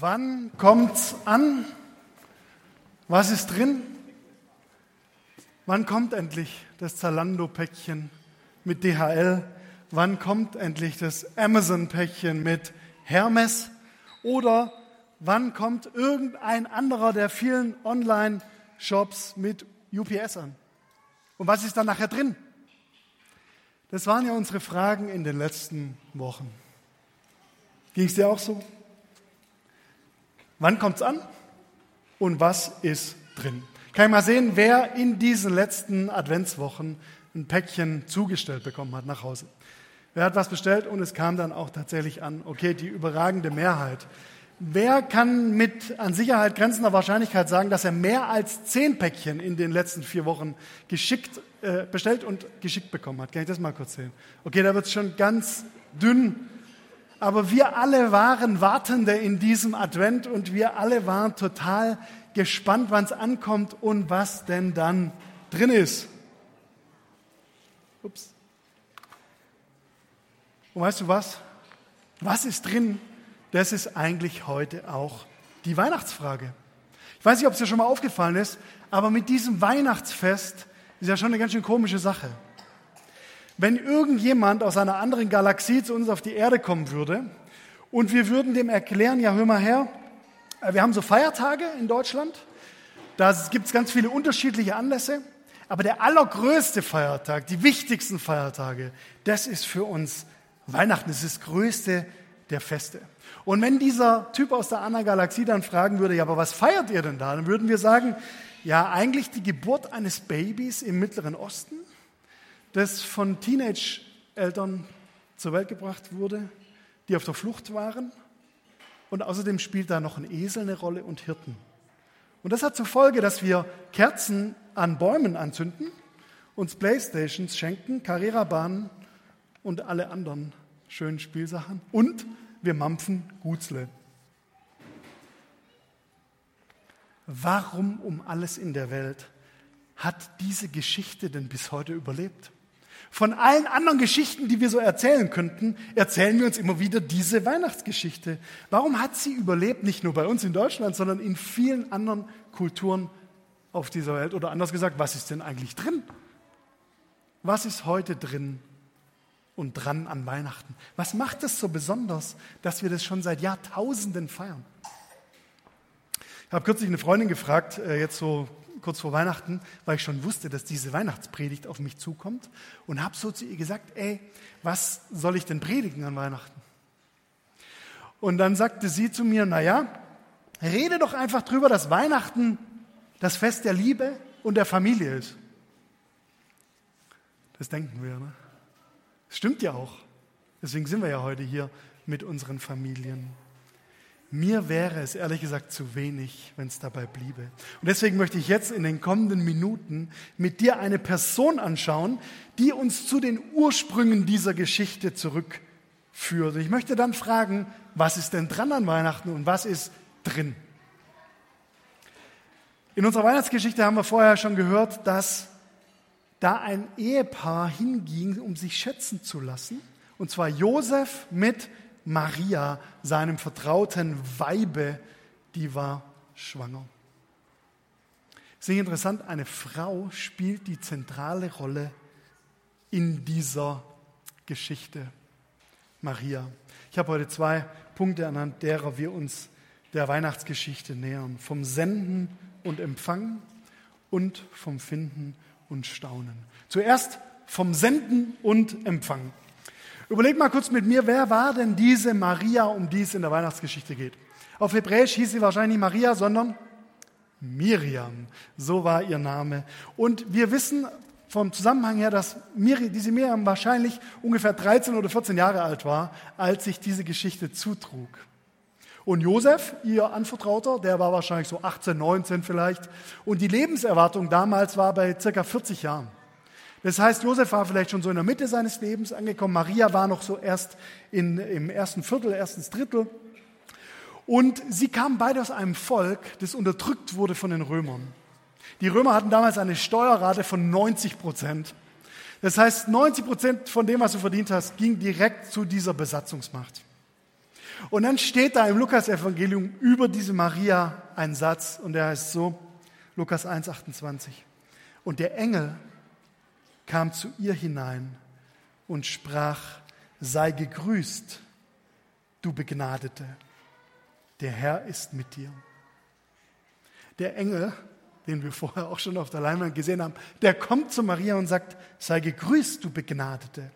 Wann kommt's an? Was ist drin? Wann kommt endlich das Zalando-Päckchen mit DHL? Wann kommt endlich das Amazon-Päckchen mit Hermes? Oder wann kommt irgendein anderer der vielen Online-Shops mit UPS an? Und was ist dann nachher drin? Das waren ja unsere Fragen in den letzten Wochen. Ging es dir auch so? Wann kommt es an und was ist drin? Kann ich mal sehen, wer in diesen letzten Adventswochen ein Päckchen zugestellt bekommen hat nach Hause. Wer hat was bestellt und es kam dann auch tatsächlich an? Okay, die überragende Mehrheit. Wer kann mit an Sicherheit grenzender Wahrscheinlichkeit sagen, dass er mehr als zehn Päckchen in den letzten vier Wochen geschickt, äh, bestellt und geschickt bekommen hat? Kann ich das mal kurz sehen? Okay, da wird es schon ganz dünn aber wir alle waren Wartende in diesem Advent und wir alle waren total gespannt, wann es ankommt und was denn dann drin ist. Ups. Und weißt du was? Was ist drin? Das ist eigentlich heute auch die Weihnachtsfrage. Ich weiß nicht, ob es dir schon mal aufgefallen ist, aber mit diesem Weihnachtsfest ist ja schon eine ganz schön komische Sache. Wenn irgendjemand aus einer anderen Galaxie zu uns auf die Erde kommen würde und wir würden dem erklären, ja, hör mal her, äh, wir haben so Feiertage in Deutschland, da gibt es ganz viele unterschiedliche Anlässe, aber der allergrößte Feiertag, die wichtigsten Feiertage, das ist für uns Weihnachten, das ist das größte der Feste. Und wenn dieser Typ aus der anderen Galaxie dann fragen würde, ja, aber was feiert ihr denn da? Dann würden wir sagen, ja, eigentlich die Geburt eines Babys im Mittleren Osten das von Teenage-Eltern zur Welt gebracht wurde, die auf der Flucht waren. Und außerdem spielt da noch ein Esel eine Rolle und Hirten. Und das hat zur Folge, dass wir Kerzen an Bäumen anzünden, uns Playstations schenken, Carrera-Bahnen und alle anderen schönen Spielsachen. Und wir mampfen Gutzle. Warum um alles in der Welt hat diese Geschichte denn bis heute überlebt? Von allen anderen Geschichten, die wir so erzählen könnten, erzählen wir uns immer wieder diese Weihnachtsgeschichte. Warum hat sie überlebt, nicht nur bei uns in Deutschland, sondern in vielen anderen Kulturen auf dieser Welt? Oder anders gesagt, was ist denn eigentlich drin? Was ist heute drin und dran an Weihnachten? Was macht es so besonders, dass wir das schon seit Jahrtausenden feiern? Ich habe kürzlich eine Freundin gefragt, äh, jetzt so kurz vor Weihnachten, weil ich schon wusste, dass diese Weihnachtspredigt auf mich zukommt und habe so zu ihr gesagt, ey, was soll ich denn predigen an Weihnachten? Und dann sagte sie zu mir, naja, rede doch einfach drüber, dass Weihnachten das Fest der Liebe und der Familie ist. Das denken wir, ne? Das stimmt ja auch. Deswegen sind wir ja heute hier mit unseren Familien. Mir wäre es ehrlich gesagt zu wenig, wenn es dabei bliebe. Und deswegen möchte ich jetzt in den kommenden Minuten mit dir eine Person anschauen, die uns zu den Ursprüngen dieser Geschichte zurückführt. Und ich möchte dann fragen, was ist denn dran an Weihnachten und was ist drin? In unserer Weihnachtsgeschichte haben wir vorher schon gehört, dass da ein Ehepaar hinging, um sich schätzen zu lassen. Und zwar Josef mit Maria, seinem vertrauten Weibe, die war schwanger. Sehr interessant, eine Frau spielt die zentrale Rolle in dieser Geschichte. Maria. Ich habe heute zwei Punkte anhand derer wir uns der Weihnachtsgeschichte nähern. Vom Senden und Empfangen und vom Finden und Staunen. Zuerst vom Senden und Empfangen. Überleg mal kurz mit mir, wer war denn diese Maria, um die es in der Weihnachtsgeschichte geht? Auf Hebräisch hieß sie wahrscheinlich nicht Maria, sondern Miriam. So war ihr Name. Und wir wissen vom Zusammenhang her, dass diese Miriam wahrscheinlich ungefähr 13 oder 14 Jahre alt war, als sich diese Geschichte zutrug. Und Josef, ihr Anvertrauter, der war wahrscheinlich so 18, 19 vielleicht. Und die Lebenserwartung damals war bei circa 40 Jahren. Das heißt, Josef war vielleicht schon so in der Mitte seines Lebens angekommen. Maria war noch so erst in, im ersten Viertel, erstens Drittel. Und sie kamen beide aus einem Volk, das unterdrückt wurde von den Römern. Die Römer hatten damals eine Steuerrate von 90 Prozent. Das heißt, 90 Prozent von dem, was du verdient hast, ging direkt zu dieser Besatzungsmacht. Und dann steht da im Lukas-Evangelium über diese Maria ein Satz und der heißt so, Lukas 1, 28. Und der Engel kam zu ihr hinein und sprach, sei gegrüßt, du Begnadete, der Herr ist mit dir. Der Engel, den wir vorher auch schon auf der Leinwand gesehen haben, der kommt zu Maria und sagt, sei gegrüßt, du Begnadete.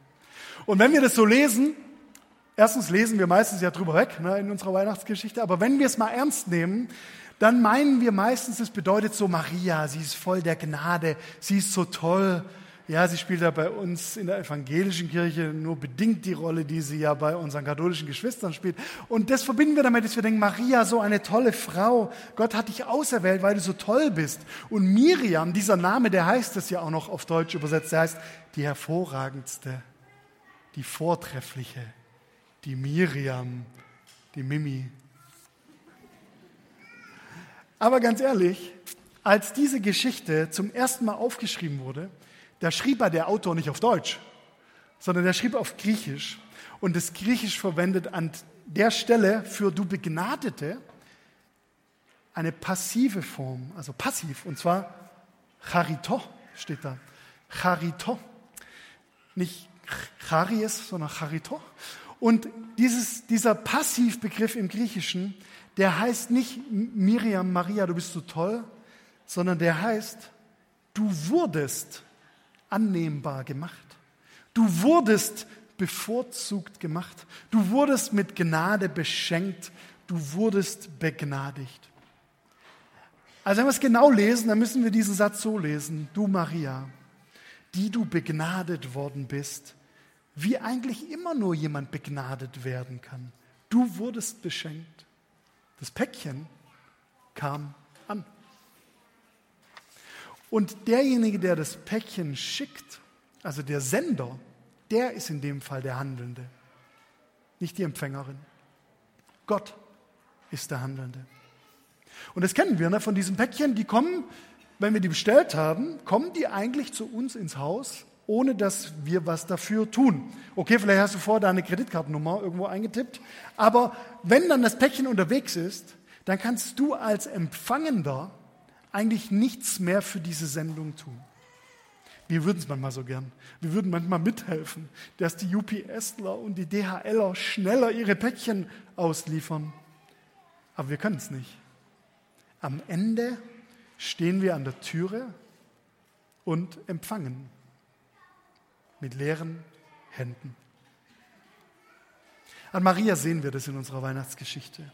Und wenn wir das so lesen, erstens lesen wir meistens ja drüber weg ne, in unserer Weihnachtsgeschichte, aber wenn wir es mal ernst nehmen, dann meinen wir meistens, es bedeutet so Maria, sie ist voll der Gnade, sie ist so toll, ja, sie spielt ja bei uns in der evangelischen Kirche nur bedingt die Rolle, die sie ja bei unseren katholischen Geschwistern spielt. Und das verbinden wir damit, dass wir denken, Maria, so eine tolle Frau. Gott hat dich auserwählt, weil du so toll bist. Und Miriam, dieser Name, der heißt es ja auch noch auf Deutsch übersetzt, der heißt die hervorragendste, die vortreffliche, die Miriam, die Mimi. Aber ganz ehrlich, als diese Geschichte zum ersten Mal aufgeschrieben wurde, da schrieb er der Autor nicht auf Deutsch, sondern der schrieb auf Griechisch. Und das Griechisch verwendet an der Stelle für du Begnadete eine passive Form, also passiv, und zwar charito steht da. Charito. Nicht charies, sondern charito. Und dieses, dieser Passivbegriff im Griechischen, der heißt nicht Miriam, Maria, du bist so toll, sondern der heißt, du wurdest annehmbar gemacht. Du wurdest bevorzugt gemacht. Du wurdest mit Gnade beschenkt. Du wurdest begnadigt. Also wenn wir es genau lesen, dann müssen wir diesen Satz so lesen. Du Maria, die du begnadet worden bist, wie eigentlich immer nur jemand begnadet werden kann. Du wurdest beschenkt. Das Päckchen kam an. Und derjenige, der das Päckchen schickt, also der Sender, der ist in dem Fall der Handelnde, nicht die Empfängerin. Gott ist der Handelnde. Und das kennen wir ne, von diesen Päckchen, die kommen, wenn wir die bestellt haben, kommen die eigentlich zu uns ins Haus, ohne dass wir was dafür tun. Okay, vielleicht hast du vorher deine Kreditkartennummer irgendwo eingetippt, aber wenn dann das Päckchen unterwegs ist, dann kannst du als Empfangender eigentlich nichts mehr für diese Sendung tun. Wir würden es manchmal so gern. Wir würden manchmal mithelfen, dass die UPSler und die DHLer schneller ihre Päckchen ausliefern. Aber wir können es nicht. Am Ende stehen wir an der Türe und empfangen mit leeren Händen. An Maria sehen wir das in unserer Weihnachtsgeschichte.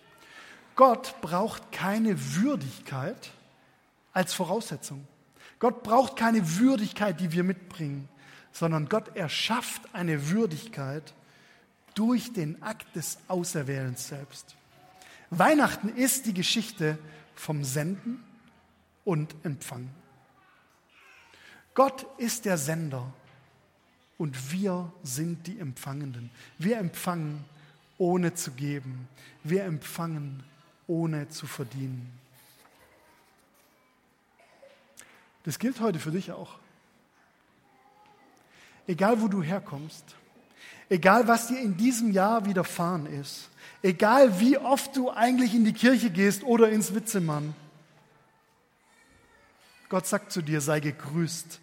Gott braucht keine Würdigkeit, als Voraussetzung. Gott braucht keine Würdigkeit, die wir mitbringen, sondern Gott erschafft eine Würdigkeit durch den Akt des Auserwählens selbst. Weihnachten ist die Geschichte vom Senden und Empfangen. Gott ist der Sender und wir sind die Empfangenden. Wir empfangen ohne zu geben. Wir empfangen ohne zu verdienen. Das gilt heute für dich auch. Egal, wo du herkommst, egal, was dir in diesem Jahr widerfahren ist, egal, wie oft du eigentlich in die Kirche gehst oder ins Witzemann, Gott sagt zu dir, sei gegrüßt,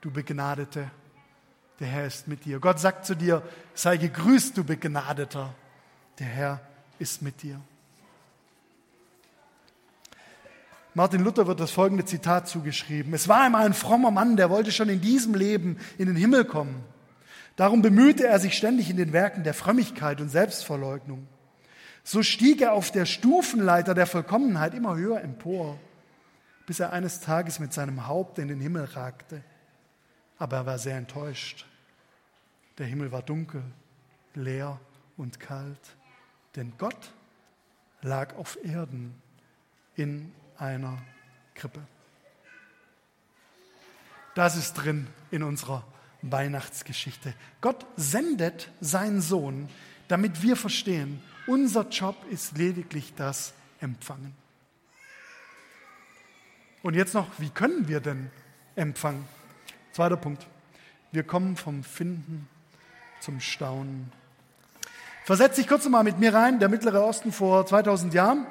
du Begnadete, der Herr ist mit dir. Gott sagt zu dir, sei gegrüßt, du Begnadeter, der Herr ist mit dir. Martin Luther wird das folgende Zitat zugeschrieben. Es war einmal ein frommer Mann, der wollte schon in diesem Leben in den Himmel kommen. Darum bemühte er sich ständig in den Werken der Frömmigkeit und Selbstverleugnung. So stieg er auf der Stufenleiter der Vollkommenheit immer höher empor, bis er eines Tages mit seinem Haupt in den Himmel ragte. Aber er war sehr enttäuscht. Der Himmel war dunkel, leer und kalt, denn Gott lag auf Erden in einer Krippe. Das ist drin in unserer Weihnachtsgeschichte. Gott sendet seinen Sohn, damit wir verstehen, unser Job ist lediglich das Empfangen. Und jetzt noch, wie können wir denn empfangen? Zweiter Punkt. Wir kommen vom Finden zum Staunen. Versetz dich kurz mal mit mir rein, der Mittlere Osten vor 2000 Jahren.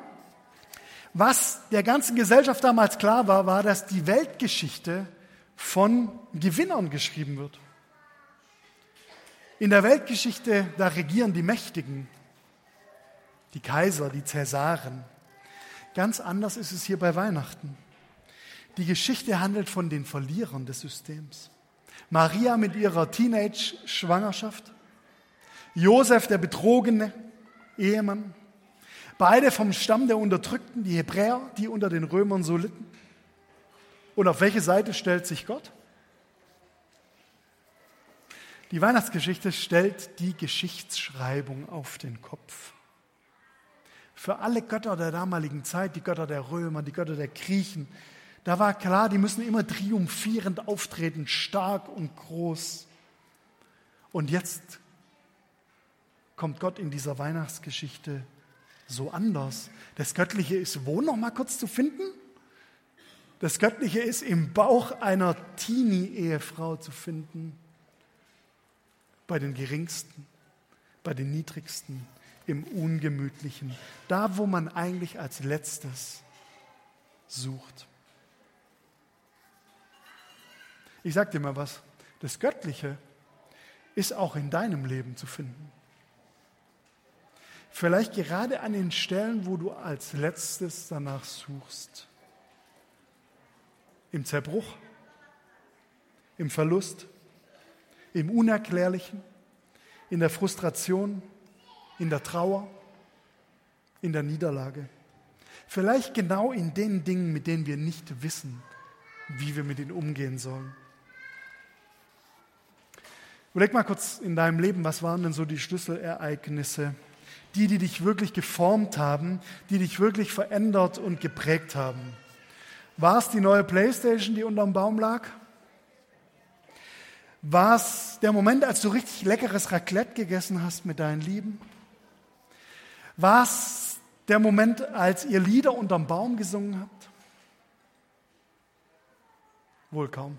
Was der ganzen Gesellschaft damals klar war, war, dass die Weltgeschichte von Gewinnern geschrieben wird. In der Weltgeschichte, da regieren die Mächtigen, die Kaiser, die Cäsaren. Ganz anders ist es hier bei Weihnachten. Die Geschichte handelt von den Verlierern des Systems. Maria mit ihrer Teenage-Schwangerschaft, Josef der betrogene Ehemann, beide vom Stamm der Unterdrückten, die Hebräer, die unter den Römern so litten. Und auf welche Seite stellt sich Gott? Die Weihnachtsgeschichte stellt die Geschichtsschreibung auf den Kopf. Für alle Götter der damaligen Zeit, die Götter der Römer, die Götter der Griechen, da war klar, die müssen immer triumphierend auftreten, stark und groß. Und jetzt kommt Gott in dieser Weihnachtsgeschichte so anders. Das Göttliche ist wo noch mal kurz zu finden? Das Göttliche ist im Bauch einer Teenie-Ehefrau zu finden. Bei den Geringsten, bei den Niedrigsten, im Ungemütlichen. Da, wo man eigentlich als Letztes sucht. Ich sage dir mal was, das Göttliche ist auch in deinem Leben zu finden. Vielleicht gerade an den Stellen, wo du als letztes danach suchst. Im Zerbruch, im Verlust, im Unerklärlichen, in der Frustration, in der Trauer, in der Niederlage. Vielleicht genau in den Dingen, mit denen wir nicht wissen, wie wir mit ihnen umgehen sollen. Überleg mal kurz in deinem Leben, was waren denn so die Schlüsselereignisse, die, die dich wirklich geformt haben, die dich wirklich verändert und geprägt haben. War es die neue Playstation, die unterm Baum lag? War es der Moment, als du richtig leckeres Raclette gegessen hast mit deinen Lieben? War es der Moment, als ihr Lieder unterm Baum gesungen habt? Wohl kaum.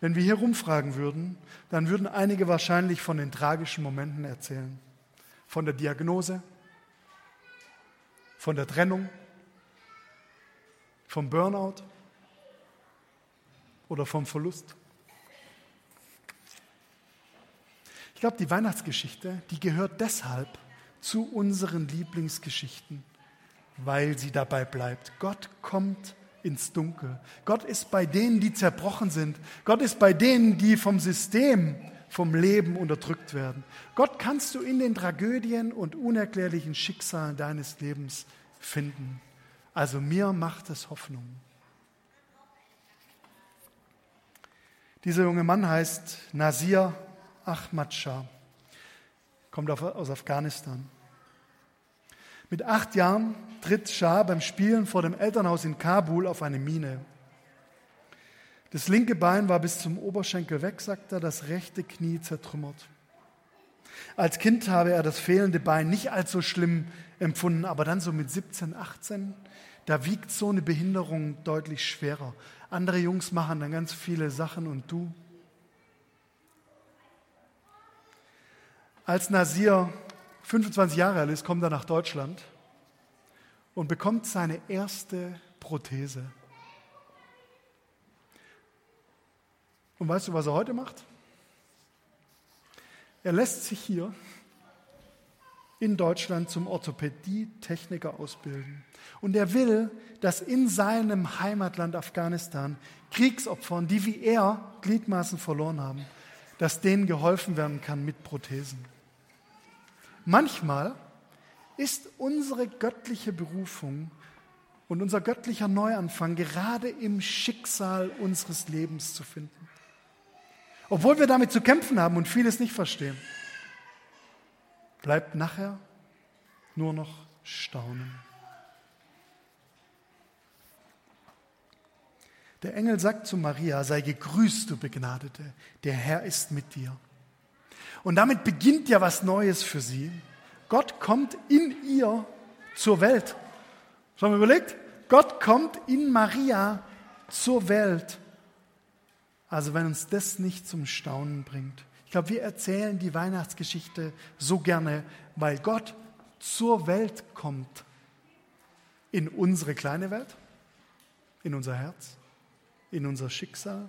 Wenn wir hier rumfragen würden, dann würden einige wahrscheinlich von den tragischen Momenten erzählen. Von der Diagnose, von der Trennung, vom Burnout oder vom Verlust. Ich glaube, die Weihnachtsgeschichte, die gehört deshalb zu unseren Lieblingsgeschichten, weil sie dabei bleibt. Gott kommt ins Dunkel. Gott ist bei denen, die zerbrochen sind. Gott ist bei denen, die vom System, vom Leben unterdrückt werden. Gott kannst du in den Tragödien und unerklärlichen Schicksalen deines Lebens finden. Also mir macht es Hoffnung. Dieser junge Mann heißt Nasir Ahmad Shah, kommt aus Afghanistan. Mit acht Jahren tritt Shah beim Spielen vor dem Elternhaus in Kabul auf eine Mine. Das linke Bein war bis zum Oberschenkel weg, sagt er, das rechte Knie zertrümmert. Als Kind habe er das fehlende Bein nicht so schlimm empfunden, aber dann so mit 17, 18, da wiegt so eine Behinderung deutlich schwerer. Andere Jungs machen dann ganz viele Sachen und du. Als Nasir 25 Jahre alt ist, kommt er nach Deutschland und bekommt seine erste Prothese. Und weißt du, was er heute macht? Er lässt sich hier in Deutschland zum Orthopädie-Techniker ausbilden. Und er will, dass in seinem Heimatland Afghanistan Kriegsopfern, die wie er Gliedmaßen verloren haben, dass denen geholfen werden kann mit Prothesen. Manchmal ist unsere göttliche Berufung und unser göttlicher Neuanfang gerade im Schicksal unseres Lebens zu finden. Obwohl wir damit zu kämpfen haben und vieles nicht verstehen, bleibt nachher nur noch Staunen. Der Engel sagt zu Maria, sei gegrüßt, du Begnadete, der Herr ist mit dir. Und damit beginnt ja was Neues für sie. Gott kommt in ihr zur Welt. Schon mal überlegt? Gott kommt in Maria zur Welt. Also wenn uns das nicht zum Staunen bringt, Ich glaube, wir erzählen die Weihnachtsgeschichte so gerne, weil Gott zur Welt kommt. In unsere kleine Welt, in unser Herz, in unser Schicksal,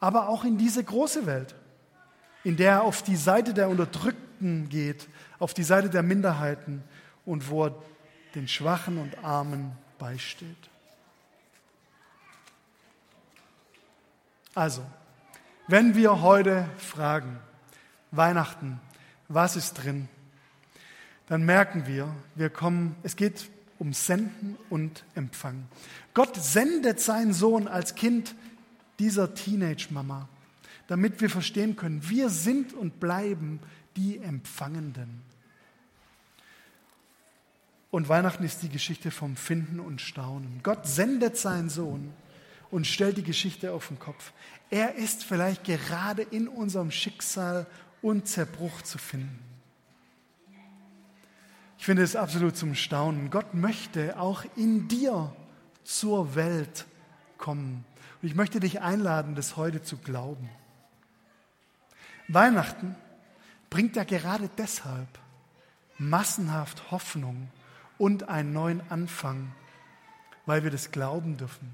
aber auch in diese große Welt, in der er auf die Seite der Unterdrückten geht, auf die Seite der Minderheiten und wo er den Schwachen und Armen beisteht. Also, wenn wir heute fragen, Weihnachten, was ist drin, dann merken wir, wir kommen, es geht um Senden und Empfangen. Gott sendet seinen Sohn als Kind dieser Teenage-Mama, damit wir verstehen können, wir sind und bleiben die Empfangenden. Und Weihnachten ist die Geschichte vom Finden und Staunen. Gott sendet seinen Sohn und stellt die Geschichte auf den Kopf. Er ist vielleicht gerade in unserem Schicksal und Zerbruch zu finden. Ich finde es absolut zum Staunen. Gott möchte auch in dir zur Welt kommen. Und ich möchte dich einladen, das heute zu glauben. Weihnachten bringt ja gerade deshalb massenhaft Hoffnung und einen neuen Anfang, weil wir das glauben dürfen.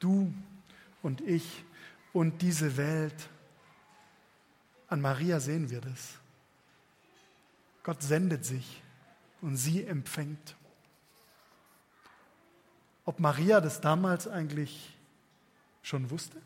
Du und ich und diese Welt. An Maria sehen wir das. Gott sendet sich und sie empfängt. Ob Maria das damals eigentlich schon wusste?